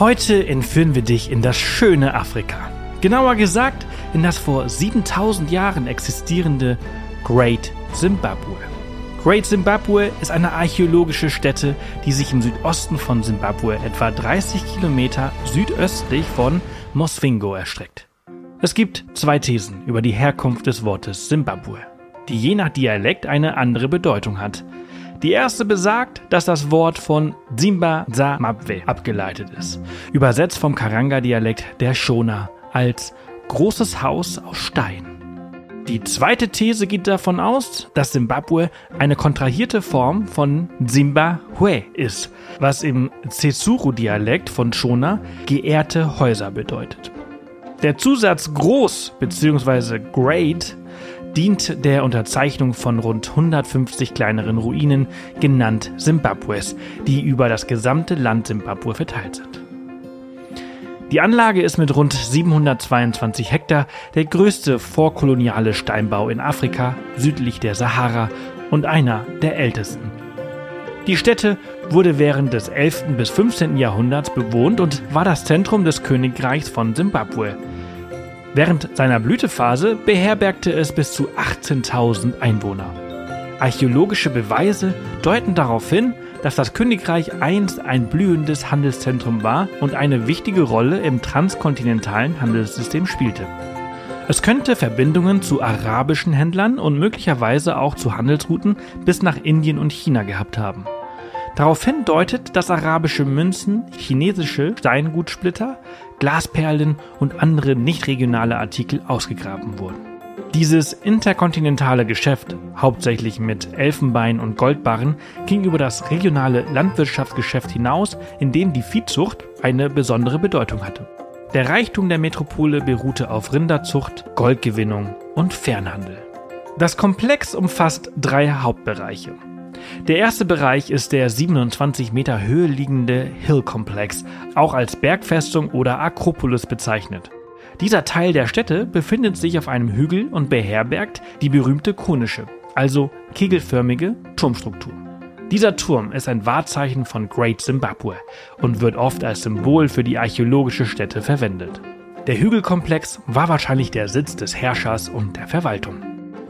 Heute entführen wir dich in das schöne Afrika. Genauer gesagt in das vor 7000 Jahren existierende Great Zimbabwe. Great Zimbabwe ist eine archäologische Stätte, die sich im Südosten von Zimbabwe etwa 30 Kilometer südöstlich von Mosvingo erstreckt. Es gibt zwei Thesen über die Herkunft des Wortes Zimbabwe, die je nach Dialekt eine andere Bedeutung hat. Die erste besagt, dass das Wort von Zimba Zamabwe abgeleitet ist, übersetzt vom Karanga-Dialekt der Shona als großes Haus aus Stein. Die zweite These geht davon aus, dass Zimbabwe eine kontrahierte Form von Zimbabwe ist, was im Cesuru-Dialekt von Shona geehrte Häuser bedeutet. Der Zusatz groß bzw. great dient der Unterzeichnung von rund 150 kleineren Ruinen, genannt Simbabwes, die über das gesamte Land Simbabwe verteilt sind. Die Anlage ist mit rund 722 Hektar der größte vorkoloniale Steinbau in Afrika südlich der Sahara und einer der ältesten. Die Stätte wurde während des 11. bis 15. Jahrhunderts bewohnt und war das Zentrum des Königreichs von Simbabwe. Während seiner Blütephase beherbergte es bis zu 18.000 Einwohner. Archäologische Beweise deuten darauf hin, dass das Königreich einst ein blühendes Handelszentrum war und eine wichtige Rolle im transkontinentalen Handelssystem spielte. Es könnte Verbindungen zu arabischen Händlern und möglicherweise auch zu Handelsrouten bis nach Indien und China gehabt haben. Daraufhin deutet, dass arabische Münzen, chinesische Steingutsplitter, Glasperlen und andere nicht regionale Artikel ausgegraben wurden. Dieses interkontinentale Geschäft, hauptsächlich mit Elfenbein und Goldbarren, ging über das regionale Landwirtschaftsgeschäft hinaus, in dem die Viehzucht eine besondere Bedeutung hatte. Der Reichtum der Metropole beruhte auf Rinderzucht, Goldgewinnung und Fernhandel. Das Komplex umfasst drei Hauptbereiche. Der erste Bereich ist der 27 Meter Höhe liegende Hill-Komplex, auch als Bergfestung oder Akropolis bezeichnet. Dieser Teil der Städte befindet sich auf einem Hügel und beherbergt die berühmte konische, also kegelförmige Turmstruktur. Dieser Turm ist ein Wahrzeichen von Great Zimbabwe und wird oft als Symbol für die archäologische Stätte verwendet. Der Hügelkomplex war wahrscheinlich der Sitz des Herrschers und der Verwaltung.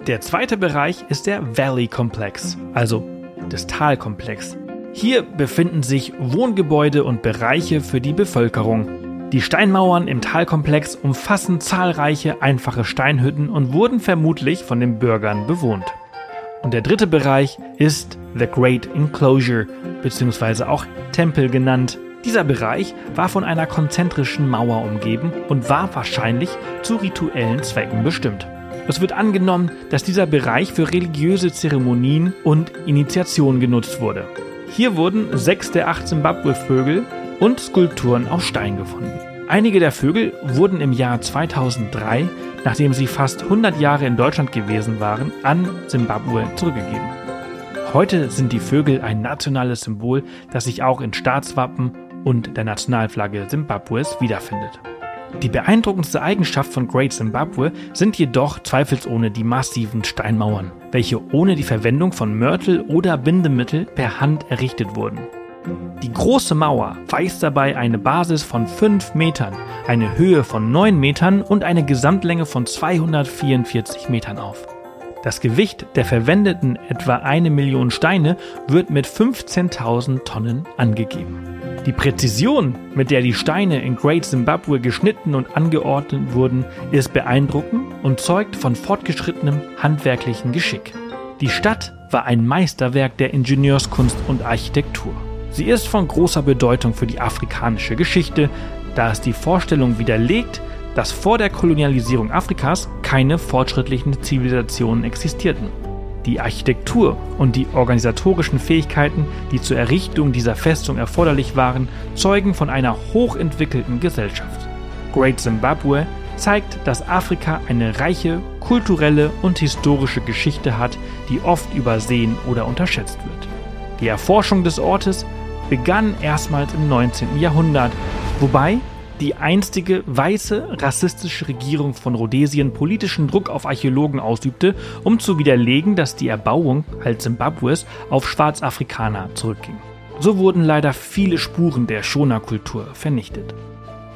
Der zweite Bereich ist der Valley Komplex, also des Talkomplex. Hier befinden sich Wohngebäude und Bereiche für die Bevölkerung. Die Steinmauern im Talkomplex umfassen zahlreiche einfache Steinhütten und wurden vermutlich von den Bürgern bewohnt. Und der dritte Bereich ist The Great Enclosure, beziehungsweise auch Tempel genannt. Dieser Bereich war von einer konzentrischen Mauer umgeben und war wahrscheinlich zu rituellen Zwecken bestimmt. Es wird angenommen, dass dieser Bereich für religiöse Zeremonien und Initiationen genutzt wurde. Hier wurden sechs der acht Simbabwe-Vögel und Skulpturen aus Stein gefunden. Einige der Vögel wurden im Jahr 2003, nachdem sie fast 100 Jahre in Deutschland gewesen waren, an Simbabwe zurückgegeben. Heute sind die Vögel ein nationales Symbol, das sich auch in Staatswappen und der Nationalflagge Simbabwes wiederfindet. Die beeindruckendste Eigenschaft von Great Zimbabwe sind jedoch zweifelsohne die massiven Steinmauern, welche ohne die Verwendung von Mörtel oder Bindemittel per Hand errichtet wurden. Die große Mauer weist dabei eine Basis von 5 Metern, eine Höhe von 9 Metern und eine Gesamtlänge von 244 Metern auf. Das Gewicht der verwendeten etwa eine Million Steine wird mit 15.000 Tonnen angegeben. Die Präzision, mit der die Steine in Great Zimbabwe geschnitten und angeordnet wurden, ist beeindruckend und zeugt von fortgeschrittenem handwerklichen Geschick. Die Stadt war ein Meisterwerk der Ingenieurskunst und Architektur. Sie ist von großer Bedeutung für die afrikanische Geschichte, da es die Vorstellung widerlegt, dass vor der Kolonialisierung Afrikas keine fortschrittlichen Zivilisationen existierten. Die Architektur und die organisatorischen Fähigkeiten, die zur Errichtung dieser Festung erforderlich waren, zeugen von einer hochentwickelten Gesellschaft. Great Zimbabwe zeigt, dass Afrika eine reiche kulturelle und historische Geschichte hat, die oft übersehen oder unterschätzt wird. Die Erforschung des Ortes begann erstmals im 19. Jahrhundert, wobei die einstige weiße rassistische Regierung von Rhodesien politischen Druck auf Archäologen ausübte, um zu widerlegen, dass die Erbauung als Simbabwes auf Schwarzafrikaner zurückging. So wurden leider viele Spuren der Shona-Kultur vernichtet.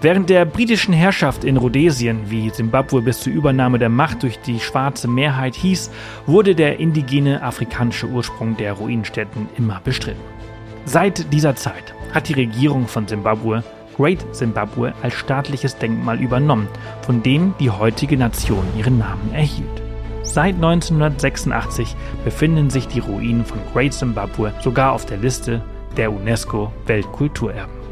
Während der britischen Herrschaft in Rhodesien, wie Simbabwe bis zur Übernahme der Macht durch die schwarze Mehrheit hieß, wurde der indigene afrikanische Ursprung der Ruinenstätten immer bestritten. Seit dieser Zeit hat die Regierung von Simbabwe Great Zimbabwe als staatliches Denkmal übernommen, von dem die heutige Nation ihren Namen erhielt. Seit 1986 befinden sich die Ruinen von Great Zimbabwe sogar auf der Liste der UNESCO Weltkulturerben.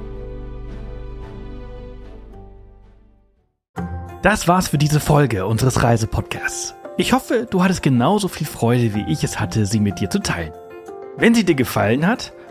Das war's für diese Folge unseres Reisepodcasts. Ich hoffe, du hattest genauso viel Freude, wie ich es hatte, sie mit dir zu teilen. Wenn sie dir gefallen hat,